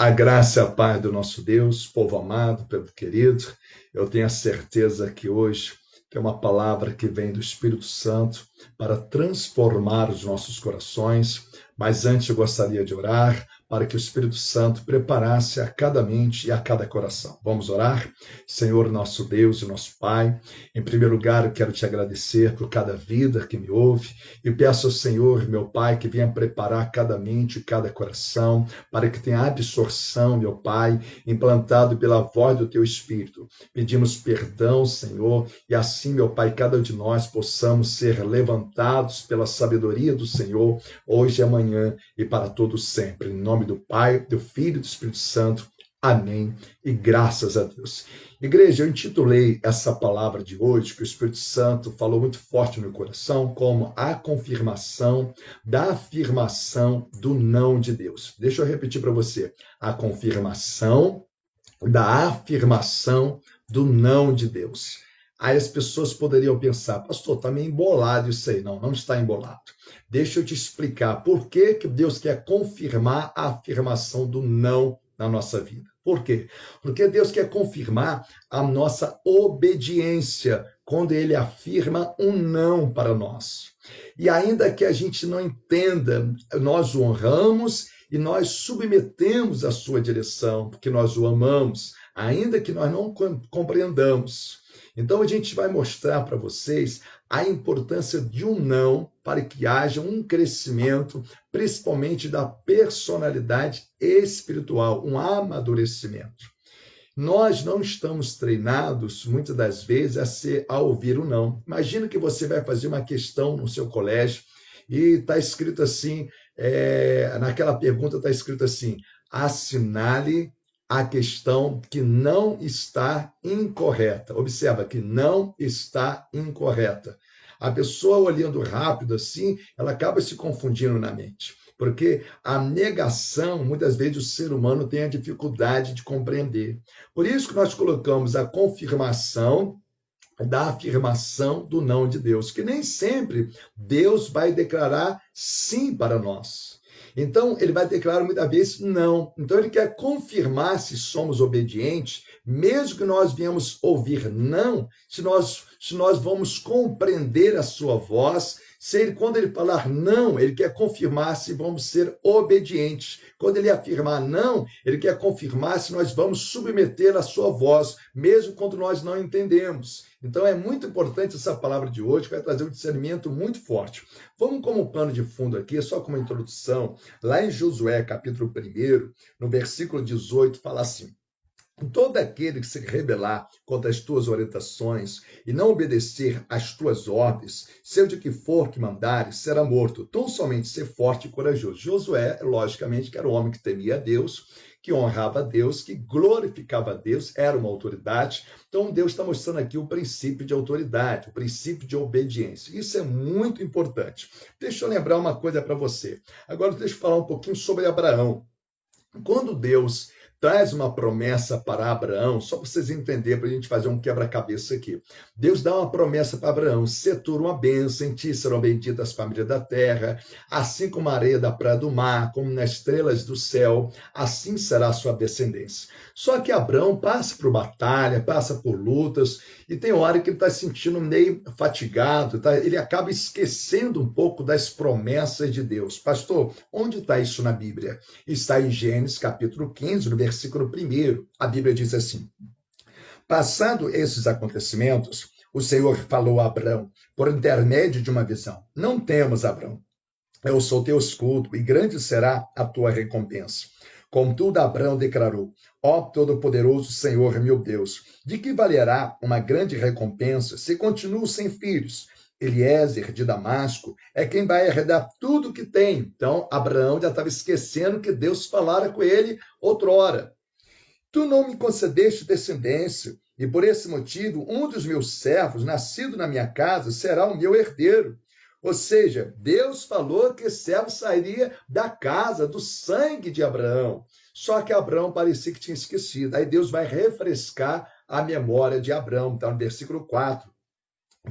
A graça e a paz do nosso Deus, povo amado, povo querido, eu tenho a certeza que hoje tem uma palavra que vem do Espírito Santo para transformar os nossos corações, mas antes eu gostaria de orar para que o Espírito Santo preparasse a cada mente e a cada coração. Vamos orar? Senhor, nosso Deus e nosso Pai, em primeiro lugar, eu quero te agradecer por cada vida que me ouve e peço ao Senhor, meu Pai, que venha preparar cada mente e cada coração para que tenha absorção, meu Pai, implantado pela voz do teu Espírito. Pedimos perdão, Senhor, e assim, meu Pai, cada um de nós possamos ser levantados pela sabedoria do Senhor, hoje e amanhã e para todos sempre. Em nome nome do Pai, do Filho e do Espírito Santo. Amém. E graças a Deus. Igreja, eu intitulei essa palavra de hoje, que o Espírito Santo falou muito forte no meu coração, como a confirmação da afirmação do não de Deus. Deixa eu repetir para você. A confirmação da afirmação do não de Deus. Aí as pessoas poderiam pensar, pastor, está meio embolado isso aí. Não, não está embolado. Deixa eu te explicar por que, que Deus quer confirmar a afirmação do não na nossa vida. Por quê? Porque Deus quer confirmar a nossa obediência quando ele afirma um não para nós. E ainda que a gente não entenda, nós o honramos e nós submetemos a sua direção, porque nós o amamos, ainda que nós não compreendamos. Então a gente vai mostrar para vocês a importância de um não para que haja um crescimento, principalmente da personalidade espiritual, um amadurecimento. Nós não estamos treinados, muitas das vezes, a, ser, a ouvir o não. Imagina que você vai fazer uma questão no seu colégio e está escrito assim, é, naquela pergunta está escrito assim, assinale a questão que não está incorreta. Observa que não está incorreta. A pessoa olhando rápido assim, ela acaba se confundindo na mente. Porque a negação, muitas vezes o ser humano tem a dificuldade de compreender. Por isso que nós colocamos a confirmação da afirmação do não de Deus, que nem sempre Deus vai declarar sim para nós. Então, ele vai declarar muitas vezes não. Então, ele quer confirmar se somos obedientes, mesmo que nós viemos ouvir não, se nós, se nós vamos compreender a sua voz se ele, quando ele falar não, ele quer confirmar se vamos ser obedientes. Quando ele afirmar não, ele quer confirmar se nós vamos submeter a sua voz, mesmo quando nós não entendemos. Então é muito importante essa palavra de hoje, que vai trazer um discernimento muito forte. Vamos como plano de fundo aqui, só como introdução, lá em Josué, capítulo 1, no versículo 18, fala assim: Todo aquele que se rebelar contra as tuas orientações e não obedecer às tuas ordens, seja o que for que mandares, será morto. Tão somente ser forte e corajoso. Josué, logicamente, que era um homem que temia a Deus, que honrava a Deus, que glorificava a Deus, era uma autoridade. Então, Deus está mostrando aqui o princípio de autoridade, o princípio de obediência. Isso é muito importante. Deixa eu lembrar uma coisa para você. Agora, deixa eu falar um pouquinho sobre Abraão. Quando Deus traz uma promessa para Abraão, só para vocês entenderem, para a gente fazer um quebra-cabeça aqui. Deus dá uma promessa para Abraão: se tu uma bênção, em ti serão benditas as famílias da terra, assim como a areia da praia do mar, como nas estrelas do céu, assim será a sua descendência. Só que Abraão passa por batalha, passa por lutas, e tem hora que ele está se sentindo meio fatigado, tá? ele acaba esquecendo um pouco das promessas de Deus. Pastor, onde está isso na Bíblia? Está em Gênesis capítulo 15, no versículo 1. A Bíblia diz assim: Passando esses acontecimentos, o Senhor falou a Abraão por intermédio de uma visão: Não temas, Abraão. Eu sou teu escudo e grande será a tua recompensa. Contudo, Abraão declarou: Ó Todo-Poderoso Senhor, meu Deus, de que valerá uma grande recompensa se continuo sem filhos? Eliezer de Damasco é quem vai herdar tudo que tem. Então, Abraão já estava esquecendo que Deus falara com ele outrora. Tu não me concedeste descendência, e por esse motivo, um dos meus servos, nascido na minha casa, será o meu herdeiro. Ou seja, Deus falou que esse servo sairia da casa, do sangue de Abraão. Só que Abraão parecia que tinha esquecido. Aí Deus vai refrescar a memória de Abraão. Está no versículo 4.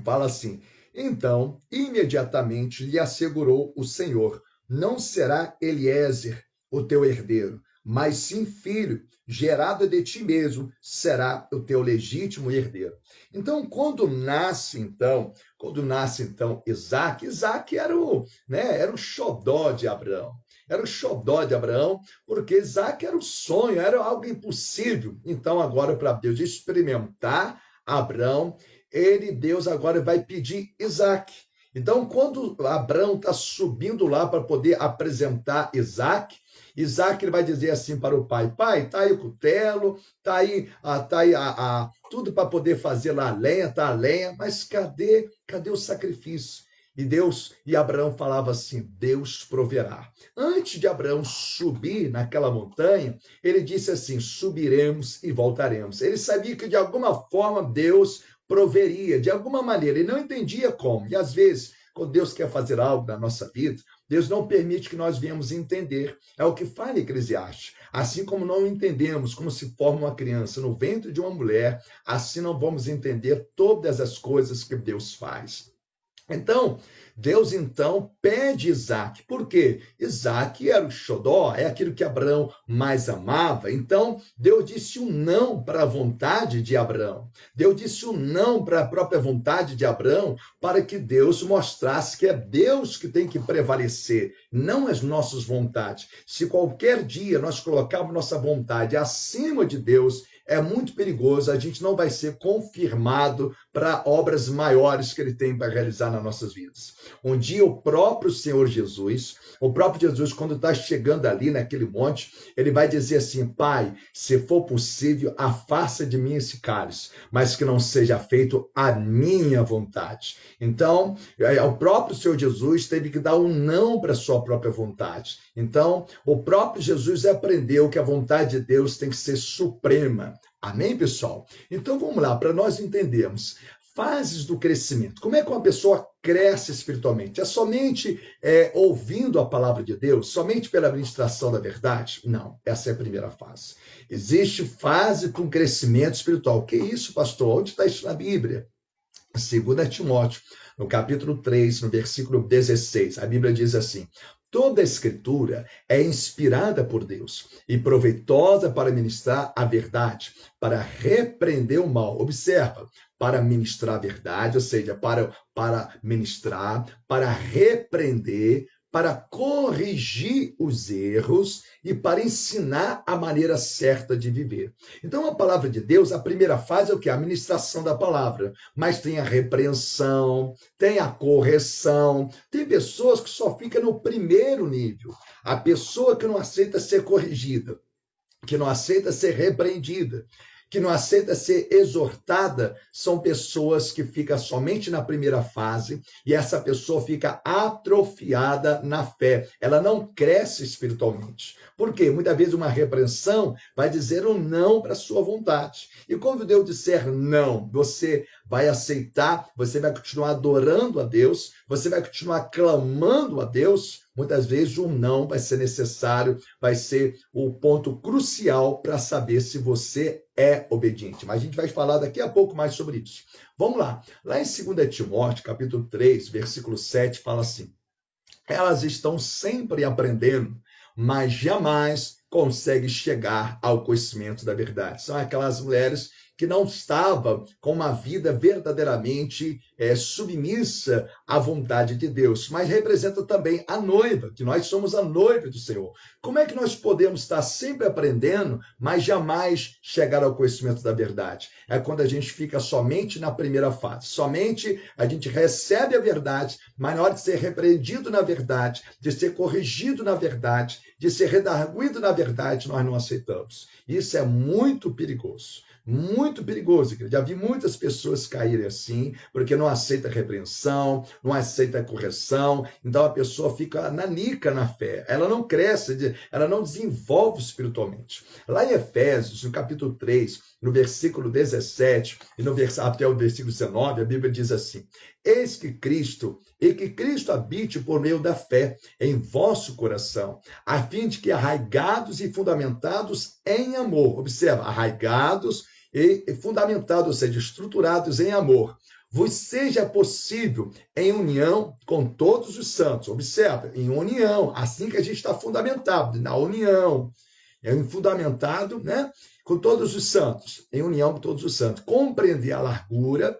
Fala assim: Então, imediatamente lhe assegurou o Senhor: Não será Eliezer o teu herdeiro, mas sim filho, gerado de ti mesmo, será o teu legítimo herdeiro. Então, quando nasce, então, quando nasce, então, Isaac, Isaac era o, né, era o xodó de Abraão. Era o xodó de Abraão, porque Isaac era o sonho, era algo impossível. Então, agora, para Deus experimentar Abraão, ele, Deus, agora vai pedir Isaac. Então, quando Abraão está subindo lá para poder apresentar Isaac, Isaac ele vai dizer assim para o pai: Pai, está aí o cutelo, está aí, ah, tá aí a, a tudo para poder fazer lá a lenha, tá a lenha, mas cadê, cadê o sacrifício? E Deus, e Abraão falava assim: Deus proverá. Antes de Abraão subir naquela montanha, ele disse assim: subiremos e voltaremos. Ele sabia que de alguma forma Deus proveria, de alguma maneira. Ele não entendia como. E às vezes, quando Deus quer fazer algo na nossa vida, Deus não permite que nós venhamos entender. É o que fala Eclesiastes. Assim como não entendemos como se forma uma criança no ventre de uma mulher, assim não vamos entender todas as coisas que Deus faz. Então, Deus então pede Isaac. Por quê? Isaac era o xodó, é aquilo que Abraão mais amava. Então, Deus disse um não para a vontade de Abraão. Deus disse um não para a própria vontade de Abraão, para que Deus mostrasse que é Deus que tem que prevalecer, não as nossas vontades. Se qualquer dia nós colocarmos nossa vontade acima de Deus, é muito perigoso, a gente não vai ser confirmado para obras maiores que ele tem para realizar nas nossas vidas. Um dia o próprio Senhor Jesus, o próprio Jesus, quando está chegando ali naquele monte, ele vai dizer assim: Pai, se for possível, afasta de mim esse cálice, mas que não seja feito a minha vontade. Então, é, o próprio Senhor Jesus teve que dar um não para a sua própria vontade. Então, o próprio Jesus aprendeu que a vontade de Deus tem que ser suprema. Amém, pessoal? Então vamos lá, para nós entendermos fases do crescimento. Como é que uma pessoa cresce espiritualmente? É somente é, ouvindo a palavra de Deus? Somente pela administração da verdade? Não, essa é a primeira fase. Existe fase com crescimento espiritual. Que isso, pastor? Onde está isso na Bíblia? 2 Timóteo, no capítulo 3, no versículo 16, a Bíblia diz assim: Toda a escritura é inspirada por Deus e proveitosa para ministrar a verdade, para repreender o mal. Observa, para ministrar a verdade, ou seja, para, para ministrar, para repreender, para corrigir os erros e para ensinar a maneira certa de viver. Então, a palavra de Deus, a primeira fase é o que? A administração da palavra. Mas tem a repreensão, tem a correção. Tem pessoas que só ficam no primeiro nível. A pessoa que não aceita ser corrigida, que não aceita ser repreendida que não aceita ser exortada são pessoas que ficam somente na primeira fase e essa pessoa fica atrofiada na fé. Ela não cresce espiritualmente. Por quê? Muitas vezes uma repreensão vai dizer um não para sua vontade. E quando Deus disser não, você vai aceitar, você vai continuar adorando a Deus, você vai continuar clamando a Deus, muitas vezes um não vai ser necessário, vai ser o ponto crucial para saber se você é obediente. Mas a gente vai falar daqui a pouco mais sobre isso. Vamos lá. Lá em 2 Timóteo, capítulo 3, versículo 7, fala assim: Elas estão sempre aprendendo mas jamais consegue chegar ao conhecimento da verdade. São aquelas mulheres que não estava com uma vida verdadeiramente é, submissa à vontade de Deus, mas representa também a noiva, que nós somos a noiva do Senhor. Como é que nós podemos estar sempre aprendendo, mas jamais chegar ao conhecimento da verdade? É quando a gente fica somente na primeira fase, somente a gente recebe a verdade, mas na hora de ser repreendido na verdade, de ser corrigido na verdade, de ser redarguido na verdade, nós não aceitamos. Isso é muito perigoso. Muito perigoso. Já vi muitas pessoas caírem assim, porque não aceita repreensão, não aceita correção. Então a pessoa fica nanica na fé. Ela não cresce, ela não desenvolve espiritualmente. Lá em Efésios, no capítulo 3, no versículo 17 e no vers até o versículo 19, a Bíblia diz assim: Eis que Cristo, e que Cristo habite por meio da fé em vosso coração, a fim de que arraigados e fundamentados em amor, observa, arraigados e fundamentado, ou seja, estruturados em amor, vos seja possível em união com todos os santos. Observa, em união, assim que a gente está fundamentado, na união. é fundamentado, né? Com todos os santos, em união com todos os santos. Compreender a largura,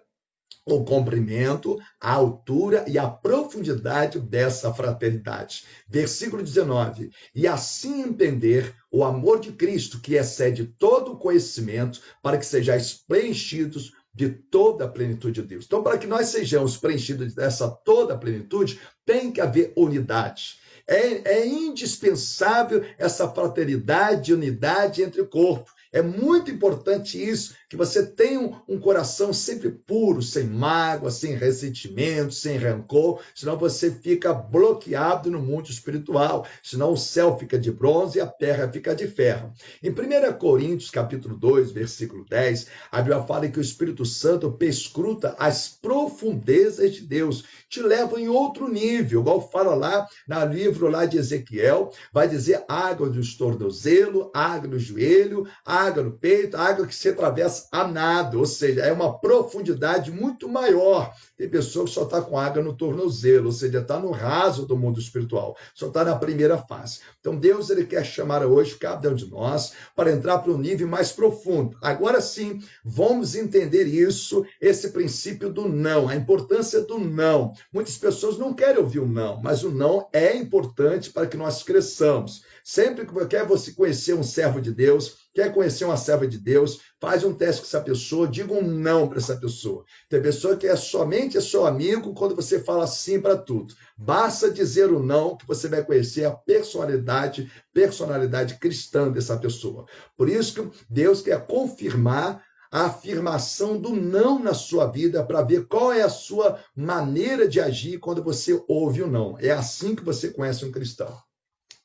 o comprimento, a altura e a profundidade dessa fraternidade. Versículo 19. E assim entender o amor de Cristo, que excede todo o conhecimento, para que sejais preenchidos de toda a plenitude de Deus. Então, para que nós sejamos preenchidos dessa toda a plenitude, tem que haver unidade. É, é indispensável essa fraternidade, unidade entre o corpo. É muito importante isso, que você tenha um, coração sempre puro, sem mágoa, sem ressentimento, sem rancor, senão você fica bloqueado no mundo espiritual, senão o céu fica de bronze e a terra fica de ferro. Em 1 Coríntios, capítulo 2, versículo 10, a Bíblia fala que o Espírito Santo perscruta as profundezas de Deus, te leva em outro nível, igual fala lá no livro lá de Ezequiel, vai dizer água do estornozelo, água no joelho, água água no peito, água que se atravessa a nada, ou seja, é uma profundidade muito maior. Tem pessoa que só está com água no tornozelo, ou seja, está no raso do mundo espiritual, só está na primeira fase. Então Deus ele quer chamar hoje cada um de nós para entrar para um nível mais profundo. Agora sim, vamos entender isso, esse princípio do não, a importância do não. Muitas pessoas não querem ouvir o não, mas o não é importante para que nós cresçamos. Sempre que você conhecer um servo de Deus, quer conhecer uma serva de Deus, faz um teste com essa pessoa, diga um não para essa pessoa. Tem pessoa que é somente seu amigo quando você fala sim para tudo. Basta dizer o não que você vai conhecer a personalidade, personalidade cristã dessa pessoa. Por isso que Deus quer confirmar a afirmação do não na sua vida para ver qual é a sua maneira de agir quando você ouve o não. É assim que você conhece um cristão.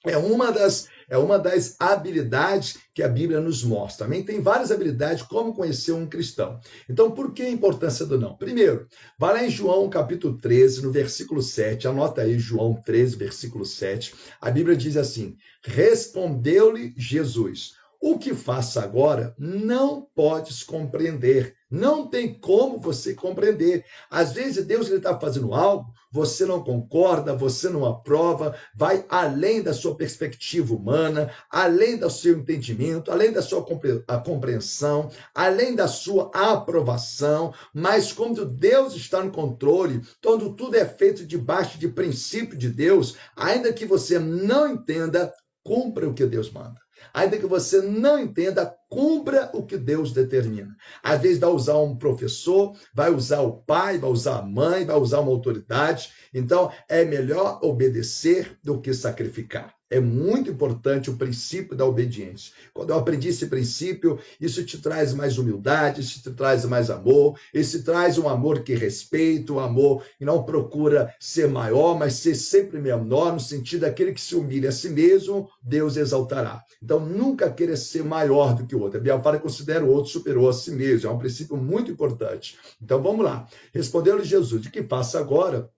É uma das é uma das habilidades que a Bíblia nos mostra. Também tem várias habilidades como conhecer um cristão. Então, por que a importância do não? Primeiro, vai lá em João capítulo 13, no versículo 7, anota aí João 13, versículo 7. A Bíblia diz assim: Respondeu-lhe Jesus: O que faço agora não podes compreender não tem como você compreender. Às vezes Deus está fazendo algo, você não concorda, você não aprova, vai além da sua perspectiva humana, além do seu entendimento, além da sua compreensão, além da sua aprovação. Mas quando Deus está no controle, quando tudo é feito debaixo de princípio de Deus, ainda que você não entenda, cumpra o que Deus manda. Ainda que você não entenda, cumpra o que Deus determina. Às vezes vai usar um professor, vai usar o pai, vai usar a mãe, vai usar uma autoridade. Então, é melhor obedecer do que sacrificar. É muito importante o princípio da obediência. Quando eu aprendi esse princípio, isso te traz mais humildade, isso te traz mais amor, isso traz um amor que respeita, um amor que não procura ser maior, mas ser sempre menor, no sentido daquele que se humilha a si mesmo, Deus exaltará. Então, nunca querer ser maior do que o outro. A Bíblia fala que considera o outro superior a si mesmo. É um princípio muito importante. Então, vamos lá. Respondeu-lhe Jesus: de que passa agora?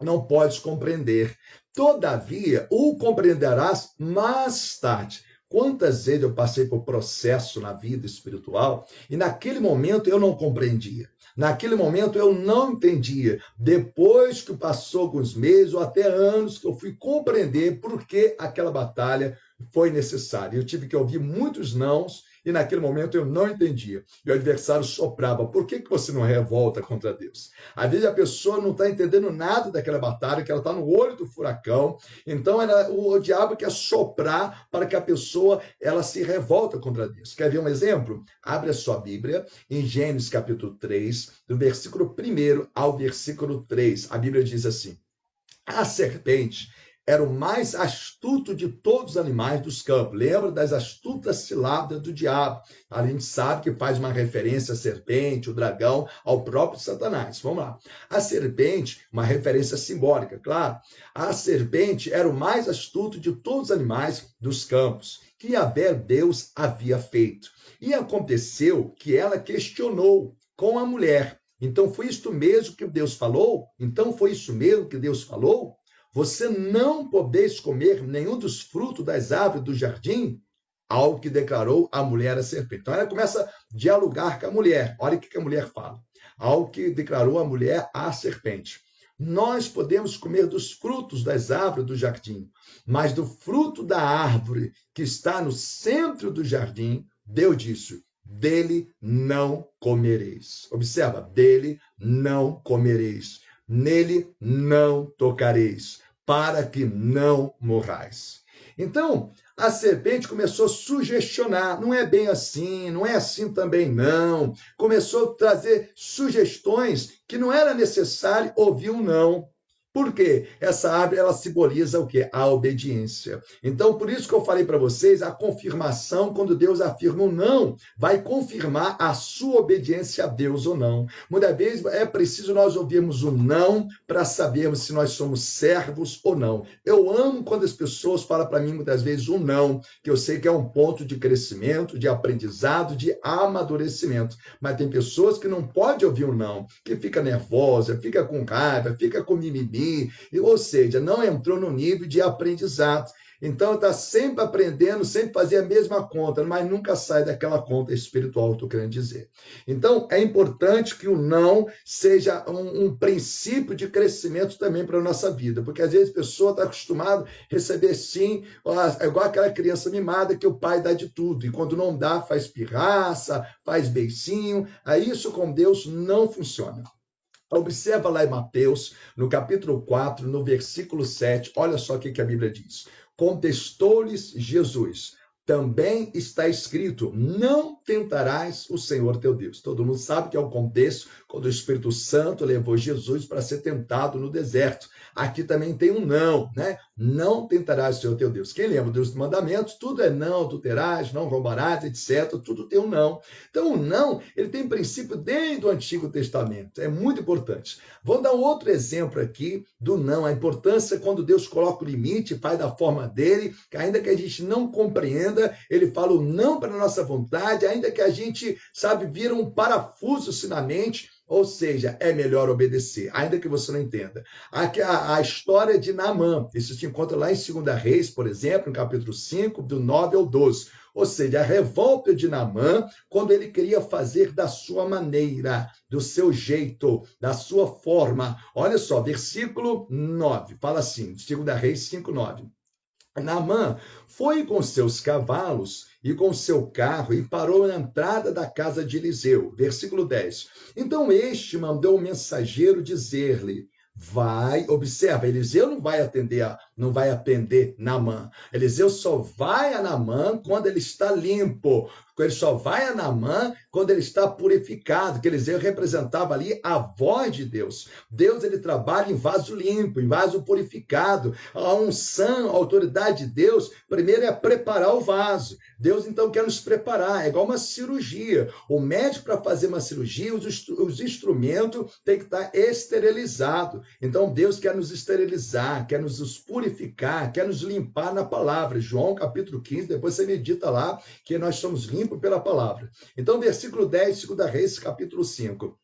Não podes compreender. Todavia, o compreenderás mais tarde. Quantas vezes eu passei por processo na vida espiritual e naquele momento eu não compreendia. Naquele momento eu não entendia. Depois que passou alguns meses ou até anos que eu fui compreender por que aquela batalha foi necessária. Eu tive que ouvir muitos nãos e naquele momento eu não entendia. E o adversário soprava: por que, que você não revolta contra Deus? Às vezes a pessoa não está entendendo nada daquela batalha, que ela está no olho do furacão. Então ela, o, o diabo quer soprar para que a pessoa ela se revolta contra Deus. Quer ver um exemplo? Abre a sua Bíblia em Gênesis capítulo 3, do versículo 1 ao versículo 3. A Bíblia diz assim: A serpente era o mais astuto de todos os animais dos campos. Lembra das astutas ciladas do diabo? A gente sabe que faz uma referência à serpente, o dragão, ao próprio Satanás. Vamos lá. A serpente, uma referência simbólica, claro. A serpente era o mais astuto de todos os animais dos campos que Abel Deus havia feito. E aconteceu que ela questionou com a mulher. Então foi isso mesmo que Deus falou? Então foi isso mesmo que Deus falou? Você não podeis comer nenhum dos frutos das árvores do jardim, algo que declarou a mulher a serpente. Então ela começa a dialogar com a mulher. Olha o que a mulher fala. Algo que declarou a mulher à serpente. nós podemos comer dos frutos das árvores do jardim, mas do fruto da árvore que está no centro do jardim, Deus disse: dele não comereis. Observa, dele não comereis, nele não tocareis, para que não morrais. Então, a serpente começou a sugestionar, não é bem assim, não é assim também não. Começou a trazer sugestões que não era necessário ouvir um não. Por quê? Essa árvore ela simboliza o quê? A obediência. Então, por isso que eu falei para vocês, a confirmação, quando Deus afirma um não, vai confirmar a sua obediência a Deus ou não. Muitas vezes é preciso nós ouvirmos o não para sabermos se nós somos servos ou não. Eu amo quando as pessoas falam para mim muitas vezes um não, que eu sei que é um ponto de crescimento, de aprendizado, de amadurecimento. Mas tem pessoas que não podem ouvir um não, que fica nervosa, fica com raiva, fica com mimimi ou seja, não entrou no nível de aprendizado. Então está sempre aprendendo, sempre fazer a mesma conta, mas nunca sai daquela conta espiritual, estou querendo dizer. Então é importante que o não seja um, um princípio de crescimento também para a nossa vida, porque às vezes a pessoa está acostumada a receber sim, é igual aquela criança mimada que o pai dá de tudo, e quando não dá, faz pirraça, faz beicinho. Aí isso com Deus não funciona. Observa lá em Mateus, no capítulo 4, no versículo 7, olha só o que a Bíblia diz. Contestou-lhes Jesus: também está escrito: não tentarás o Senhor teu Deus. Todo mundo sabe que é o contexto quando o Espírito Santo levou Jesus para ser tentado no deserto. Aqui também tem um não, né? Não tentarás o Senhor teu Deus. Quem lembra dos mandamentos, tudo é não, tu terás, não roubarás, etc. Tudo tem um não. Então, o não, ele tem princípio desde o Antigo Testamento. É muito importante. Vou dar outro exemplo aqui do não. A importância quando Deus coloca o limite, faz da forma dele, que ainda que a gente não compreenda, ele fala o não para a nossa vontade, ainda que a gente, sabe, vira um parafuso na mente, ou seja, é melhor obedecer, ainda que você não entenda. Aqui a, a história de Naamã, isso se encontra lá em 2 Reis, por exemplo, no capítulo 5, do 9 ao 12. Ou seja, a revolta de Naamã, quando ele queria fazer da sua maneira, do seu jeito, da sua forma. Olha só, versículo 9, fala assim, 2 Reis 5, 9. Naamã foi com seus cavalos e com seu carro e parou na entrada da casa de Eliseu. Versículo 10. Então este mandou o mensageiro dizer-lhe: Vai, observa, Eliseu não vai atender, a, não vai atender Namã. Eliseu só vai a Namã quando ele está limpo, ele só vai a Naamã quando ele está purificado, que Eliseu representava ali a voz de Deus. Deus ele trabalha em vaso limpo, em vaso purificado. A unção, a autoridade de Deus, primeiro é preparar o vaso. Deus então quer nos preparar, é igual uma cirurgia. O médico para fazer uma cirurgia, os, os instrumentos têm que estar esterilizados. Então Deus quer nos esterilizar, quer nos purificar, quer nos limpar na palavra. João capítulo 15, depois você medita lá que nós somos limpos pela palavra. Então, versículo 10, 2 Reis, capítulo 5.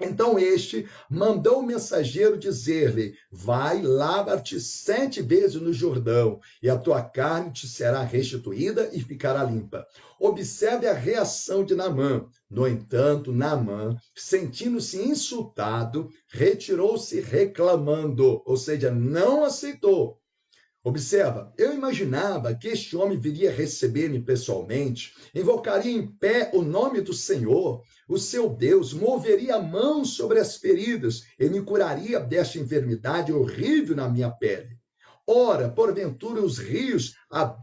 Então este mandou o mensageiro dizer-lhe: Vai, lava-te sete vezes no Jordão, e a tua carne te será restituída e ficará limpa. Observe a reação de Naamã. No entanto, Naamã, sentindo-se insultado, retirou-se reclamando, ou seja, não aceitou. Observa, eu imaginava que este homem viria receber-me pessoalmente, invocaria em pé o nome do Senhor, o seu Deus, moveria a mão sobre as feridas e me curaria desta enfermidade horrível na minha pele. Ora, porventura, os rios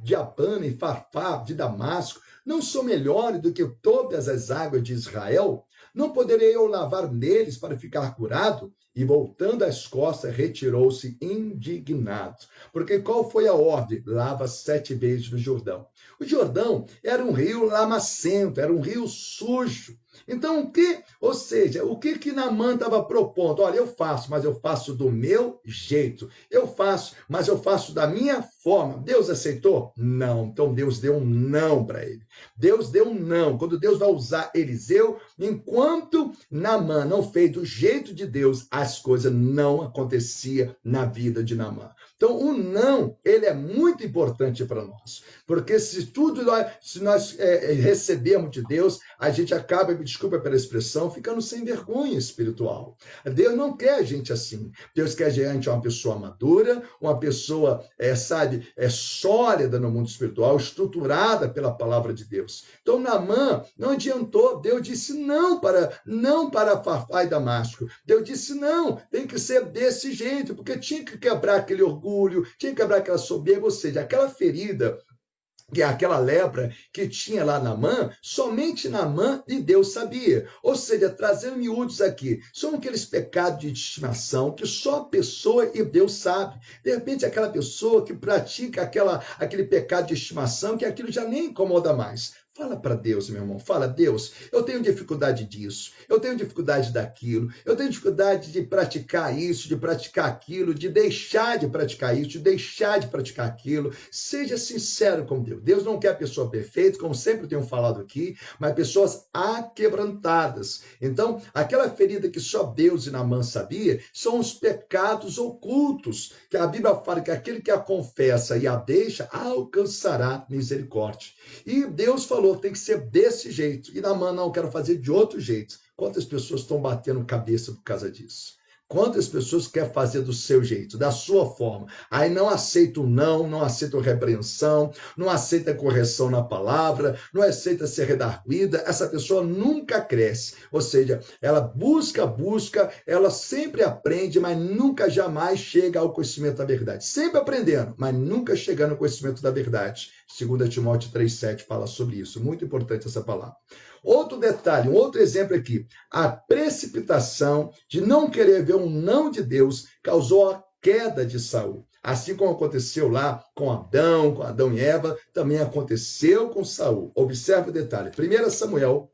de Abana e Farfá de Damasco não são melhores do que todas as águas de Israel? Não poderei eu lavar neles para ficar curado? E voltando às costas, retirou-se indignado. Porque qual foi a ordem? Lava sete vezes no Jordão. O Jordão era um rio lamacento, era um rio sujo. Então, o que, ou seja, o que que Namã estava propondo? Olha, eu faço, mas eu faço do meu jeito. Eu faço, mas eu faço da minha forma. Deus aceitou? Não. Então Deus deu um não para ele. Deus deu um não. Quando Deus vai usar Eliseu, enquanto Namã não fez do jeito de Deus, as coisas não aconteciam na vida de Namã. Então, o não, ele é muito importante para nós. Porque se tudo nós, se nós é, é, recebemos de Deus, a gente acaba, me desculpa pela expressão, ficando sem vergonha espiritual. Deus não quer a gente assim. Deus quer a gente uma pessoa madura, uma pessoa, é, sabe, é sólida no mundo espiritual, estruturada pela palavra de Deus. Então, Namã não adiantou. Deus disse não para não para Fafá e Damasco. Deus disse não, tem que ser desse jeito, porque tinha que quebrar aquele orgulho, tinha que quebrar aquela soberba, ou seja, aquela ferida que é aquela lepra que tinha lá na mão, somente na mão e Deus sabia. Ou seja, trazendo miúdos aqui, são aqueles pecados de estimação que só a pessoa e Deus sabe. De repente, aquela pessoa que pratica aquela, aquele pecado de estimação, que aquilo já nem incomoda mais. Fala para Deus, meu irmão. Fala, Deus, eu tenho dificuldade disso, eu tenho dificuldade daquilo, eu tenho dificuldade de praticar isso, de praticar aquilo, de deixar de praticar isso, de deixar de praticar aquilo. Seja sincero com Deus. Deus não quer pessoa perfeita, como sempre tenho falado aqui, mas pessoas aquebrantadas. Então, aquela ferida que só Deus e Namã sabia são os pecados ocultos, que a Bíblia fala que aquele que a confessa e a deixa alcançará misericórdia. E Deus falou falou, tem que ser desse jeito. E na mão, não, quero fazer de outro jeito. Quantas pessoas estão batendo cabeça por causa disso? Quantas pessoas querem fazer do seu jeito, da sua forma? Aí não aceita o não, não aceita repreensão, não aceita correção na palavra, não aceita ser redarguida. Essa pessoa nunca cresce. Ou seja, ela busca, busca, ela sempre aprende, mas nunca jamais chega ao conhecimento da verdade. Sempre aprendendo, mas nunca chegando ao conhecimento da verdade. 2 Timóteo 3,7 fala sobre isso. Muito importante essa palavra. Outro detalhe, um outro exemplo aqui. A precipitação de não querer ver um não de Deus causou a queda de Saul. Assim como aconteceu lá com Adão, com Adão e Eva, também aconteceu com Saul. Observe o detalhe. 1 Samuel,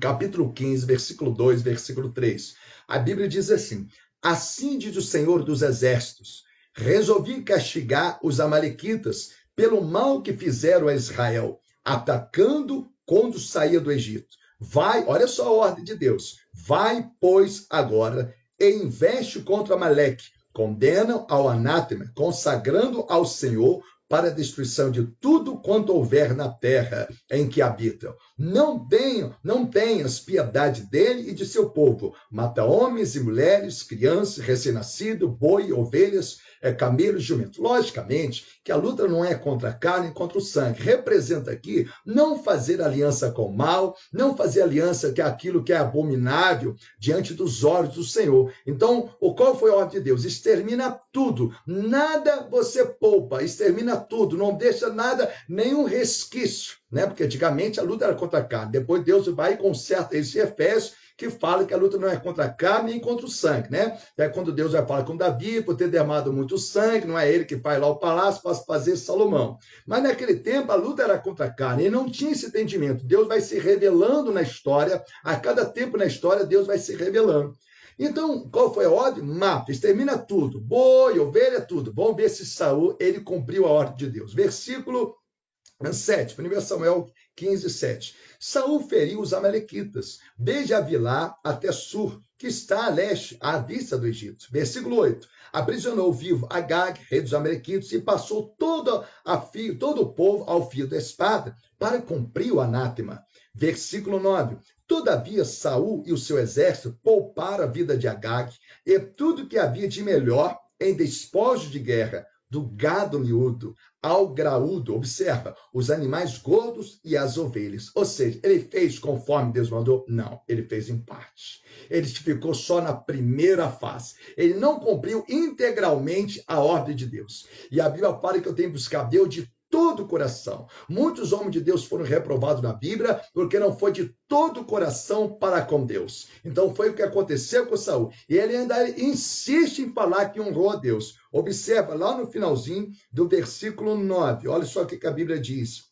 capítulo 15, versículo 2, versículo 3. A Bíblia diz assim: Assim diz o Senhor dos exércitos: resolvi castigar os amalequitas pelo mal que fizeram a Israel, atacando quando saía do Egito. Vai, olha só a ordem de Deus. Vai, pois, agora e investe contra Amaleque. Condenam ao anátema, consagrando ao Senhor para a destruição de tudo quanto houver na terra em que habitam. Não tenham, não tenhas piedade dele e de seu povo. Mata homens e mulheres, crianças, recém-nascido, boi, ovelhas, é, camelo e jumento. Logicamente que a luta não é contra a carne, contra o sangue. Representa aqui não fazer aliança com o mal, não fazer aliança que é aquilo que é abominável diante dos olhos do Senhor. Então, o qual foi a ordem de Deus? Extermina tudo, nada você poupa, extermina tudo, não deixa nada, nenhum resquício, né? Porque antigamente a luta era contra a carne. Depois Deus vai e conserta esse Efésios que fala que a luta não é contra a carne nem contra o sangue, né? É quando Deus vai falar com Davi, por ter derramado muito sangue, não é ele que faz lá o palácio para fazer Salomão. Mas naquele tempo a luta era contra a carne, e não tinha esse entendimento. Deus vai se revelando na história, a cada tempo na história, Deus vai se revelando. Então, qual foi a ordem? Mata, extermina tudo, boi, ovelha, tudo. Vamos ver se Saul ele cumpriu a ordem de Deus. Versículo 7, 1 Samuel 15, 7. Saul feriu os amalequitas, desde Avilá até Sur, que está a leste, à vista do Egito. Versículo 8. Aprisionou vivo Agag, rei dos amalequitas, e passou todo, a fio, todo o povo ao fio da espada, para cumprir o anátema. Versículo 9. Todavia Saul e o seu exército pouparam a vida de Agag e tudo que havia de melhor em despojos de guerra, do gado miúdo ao graúdo, observa, os animais gordos e as ovelhas. Ou seja, ele fez conforme Deus mandou? Não, ele fez em parte. Ele ficou só na primeira fase. Ele não cumpriu integralmente a ordem de Deus. E a Bíblia fala que eu tenho que buscar Deus de todo o coração. Muitos homens de Deus foram reprovados na Bíblia porque não foi de todo o coração para com Deus. Então foi o que aconteceu com Saul. E ele ainda insiste em falar que honrou a Deus. Observa lá no finalzinho do versículo 9. Olha só o que a Bíblia diz.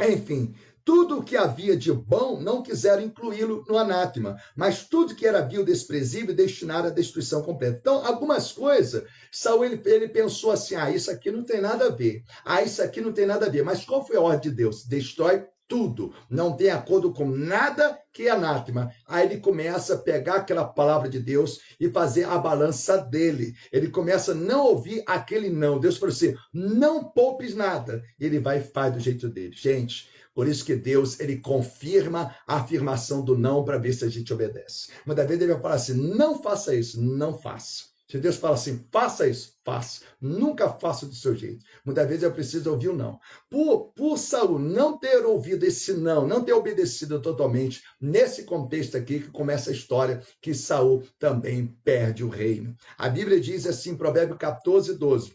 Enfim, tudo o que havia de bom não quiseram incluí-lo no anátema, mas tudo que era vil, desprezível, destinaram à destruição completa. Então, algumas coisas, Saul ele, ele pensou assim: ah, isso aqui não tem nada a ver, ah, isso aqui não tem nada a ver. Mas qual foi a ordem de Deus? Destrói tudo, não tem acordo com nada que é anátema. Aí ele começa a pegar aquela palavra de Deus e fazer a balança dele. Ele começa a não ouvir aquele não. Deus falou assim: não poupes nada. Ele vai e faz do jeito dele. Gente, por isso que Deus, ele confirma a afirmação do não para ver se a gente obedece. Muitas vezes ele vai falar assim: não faça isso, não faça. Se Deus fala assim, faça isso, faça. Nunca faça do seu jeito. Muitas vezes eu preciso ouvir o um não. Por, por Saul não ter ouvido esse não, não ter obedecido totalmente, nesse contexto aqui que começa a história que Saul também perde o reino. A Bíblia diz assim, Provérbio 14, 12.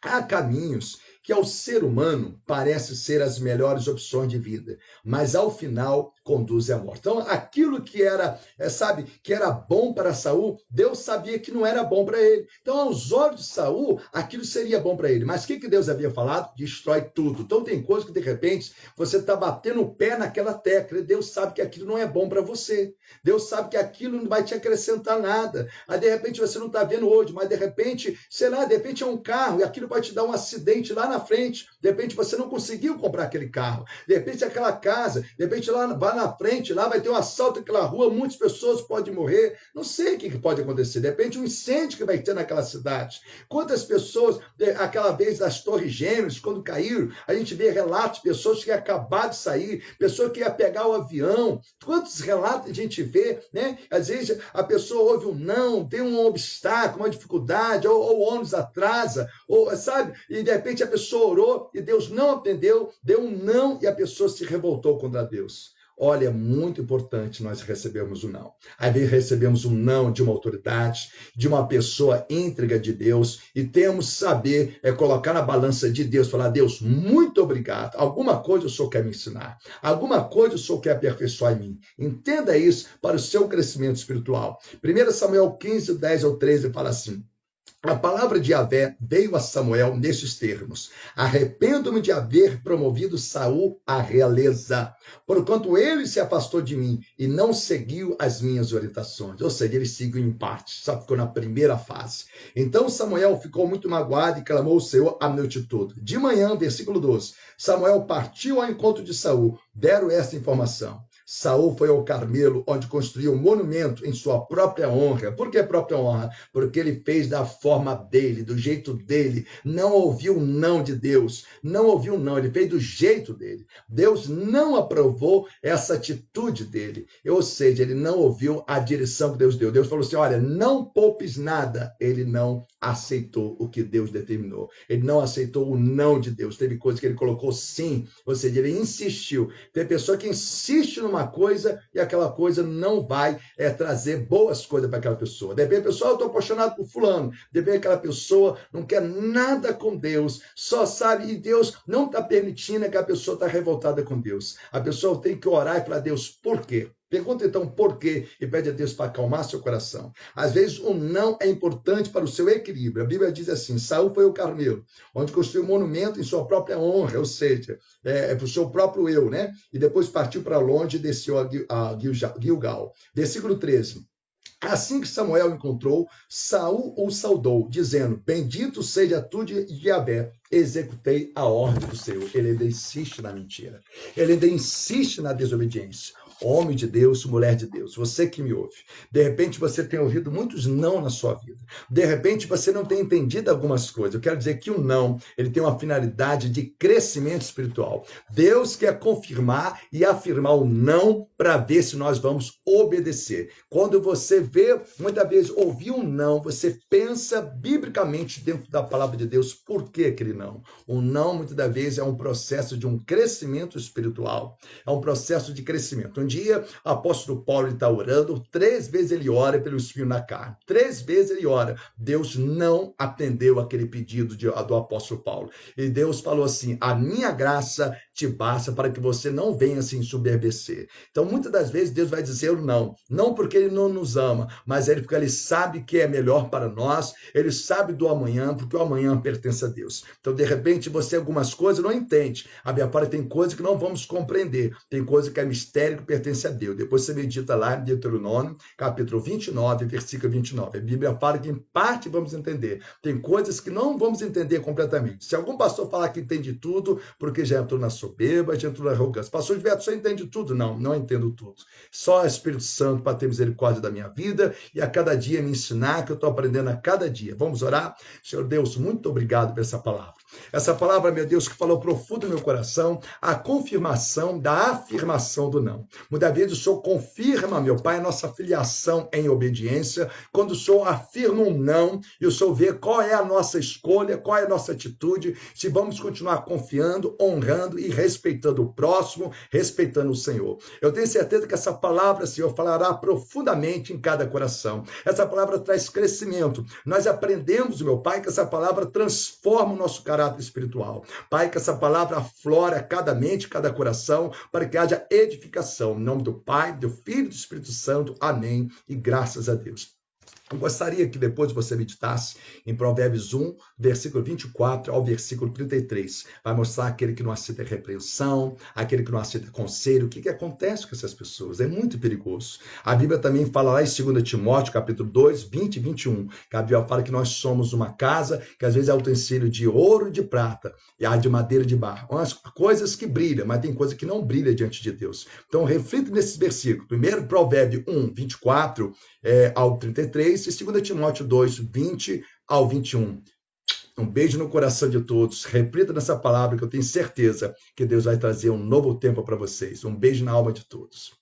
Há caminhos que ao ser humano parece ser as melhores opções de vida, mas ao final conduzem à morte. Então, aquilo que era, é, sabe, que era bom para Saul, Deus sabia que não era bom para ele. Então, aos olhos de Saul, aquilo seria bom para ele. Mas o que, que Deus havia falado? Destrói tudo. Então, tem coisa que de repente você está batendo o pé naquela tecla. Deus sabe que aquilo não é bom para você. Deus sabe que aquilo não vai te acrescentar nada. Aí, de repente, você não está vendo hoje, mas de repente, sei lá, de repente é um carro e aquilo vai te dar um acidente lá na frente. De repente você não conseguiu comprar aquele carro. De repente aquela casa, de repente lá vai na frente, lá vai ter um assalto naquela rua, muitas pessoas podem morrer. Não sei o que, que pode acontecer. De repente um incêndio que vai ter naquela cidade. Quantas pessoas, aquela vez das Torres Gêmeas, quando caíram, a gente vê relatos de pessoas que iam acabar de sair, pessoa que ia pegar o avião. Quantos relatos a gente vê, né? Às vezes a pessoa ouve um não, tem um obstáculo, uma dificuldade, ou, ou o ônibus atrasa, ou sabe? E de repente a pessoa pessoa orou e Deus não atendeu, deu um não e a pessoa se revoltou contra Deus. Olha, é muito importante nós recebermos o um não. Vezes recebemos um não de uma autoridade, de uma pessoa íntegra de Deus, e temos saber é colocar na balança de Deus, falar: Deus, muito obrigado. Alguma coisa o Senhor quer me ensinar, alguma coisa o Senhor quer aperfeiçoar em mim. Entenda isso para o seu crescimento espiritual. 1 Samuel 15, 10 ao 13 fala assim. A palavra de Yahvé veio a Samuel nestes termos: Arrependo-me de haver promovido Saul à realeza, porquanto ele se afastou de mim e não seguiu as minhas orientações. Ou seja, ele seguiu em parte, só ficou na primeira fase. Então Samuel ficou muito magoado e clamou o Senhor a noite toda. De manhã, versículo 12, Samuel partiu ao encontro de Saul, deram esta informação. Saul foi ao Carmelo, onde construiu um monumento em sua própria honra. Por que própria honra? Porque ele fez da forma dele, do jeito dele. Não ouviu o não de Deus. Não ouviu o não, ele fez do jeito dele. Deus não aprovou essa atitude dele. Ou seja, ele não ouviu a direção que Deus deu. Deus falou assim: olha, não poupes nada. Ele não aceitou o que Deus determinou. Ele não aceitou o não de Deus. Teve coisas que ele colocou sim, ou seja, ele insistiu. Tem pessoa que insiste numa coisa e aquela coisa não vai é, trazer boas coisas para aquela pessoa. De repente, a pessoa, eu estou apaixonado por fulano. De repente, aquela pessoa não quer nada com Deus, só sabe, e Deus não está permitindo que a pessoa está revoltada com Deus. A pessoa tem que orar e falar, Deus, por quê? Pergunta então por quê e pede a Deus para acalmar seu coração. Às vezes o não é importante para o seu equilíbrio. A Bíblia diz assim: Saul foi o carneiro, onde construiu um monumento em sua própria honra, ou seja, é, é para o seu próprio eu, né? E depois partiu para longe e desceu a Gilgal. Versículo 13. Assim que Samuel encontrou, Saul o saudou, dizendo: Bendito seja tu de Yahvé, executei a ordem do Senhor. Ele ainda insiste na mentira. Ele ainda insiste na desobediência homem de Deus, mulher de Deus, você que me ouve. De repente você tem ouvido muitos não na sua vida. De repente você não tem entendido algumas coisas. Eu quero dizer que o não, ele tem uma finalidade de crescimento espiritual. Deus quer confirmar e afirmar o não para ver se nós vamos obedecer. Quando você vê, muitas vezes, ouvir um não, você pensa biblicamente dentro da palavra de Deus, por que aquele não? O não, muitas vezes, é um processo de um crescimento espiritual. É um processo de crescimento dia, o apóstolo Paulo está orando, três vezes ele ora pelo espinho na carne. Três vezes ele ora. Deus não atendeu aquele pedido de, do apóstolo Paulo. E Deus falou assim: a minha graça te basta para que você não venha se ensoberbecer. Então, muitas das vezes, Deus vai dizer não. Não porque ele não nos ama, mas ele porque ele sabe que é melhor para nós, ele sabe do amanhã, porque o amanhã pertence a Deus. Então, de repente, você algumas coisas não entende. A minha parte tem coisas que não vamos compreender. Tem coisa que é mistério que pertence a Deus. Depois você medita lá em Deuteronômio, capítulo 29, versículo 29. A Bíblia fala que em parte vamos entender. Tem coisas que não vamos entender completamente. Se algum pastor falar que entende tudo, porque já entrou na sua soberba, diante da arrogância. Pastor Gilberto, você entende tudo? Não, não entendo tudo. Só o Espírito Santo para ter misericórdia da minha vida e a cada dia me ensinar que eu estou aprendendo a cada dia. Vamos orar? Senhor Deus, muito obrigado por essa palavra. Essa palavra, meu Deus, que falou profundo no meu coração, a confirmação da afirmação do não. Muitas vezes o Senhor confirma, meu Pai, a nossa filiação em obediência, quando o Senhor afirma um não e o Senhor vê qual é a nossa escolha, qual é a nossa atitude, se vamos continuar confiando, honrando e respeitando o próximo, respeitando o Senhor. Eu tenho certeza que essa palavra, Senhor, falará profundamente em cada coração. Essa palavra traz crescimento. Nós aprendemos, meu Pai, que essa palavra transforma o nosso caráter espiritual. Pai, que essa palavra aflora cada mente, cada coração, para que haja edificação. Em nome do Pai, do Filho e do Espírito Santo. Amém. E graças a Deus. Eu gostaria que depois você meditasse em Provérbios 1, versículo 24 ao versículo 33. Vai mostrar aquele que não aceita repreensão, aquele que não aceita conselho, o que, que acontece com essas pessoas. É muito perigoso. A Bíblia também fala lá em 2 Timóteo, capítulo 2, 20 e 21, que a Bíblia fala que nós somos uma casa que às vezes é utensílio de ouro e de prata, e há de madeira e de barro. Umas coisas que brilham, mas tem coisa que não brilha diante de Deus. Então, reflita nesses versículos. Primeiro, Provérbio 1, 24 é, ao 33 e 2 Timóteo 2, 20 ao 21. Um beijo no coração de todos. Repita nessa palavra que eu tenho certeza que Deus vai trazer um novo tempo para vocês. Um beijo na alma de todos.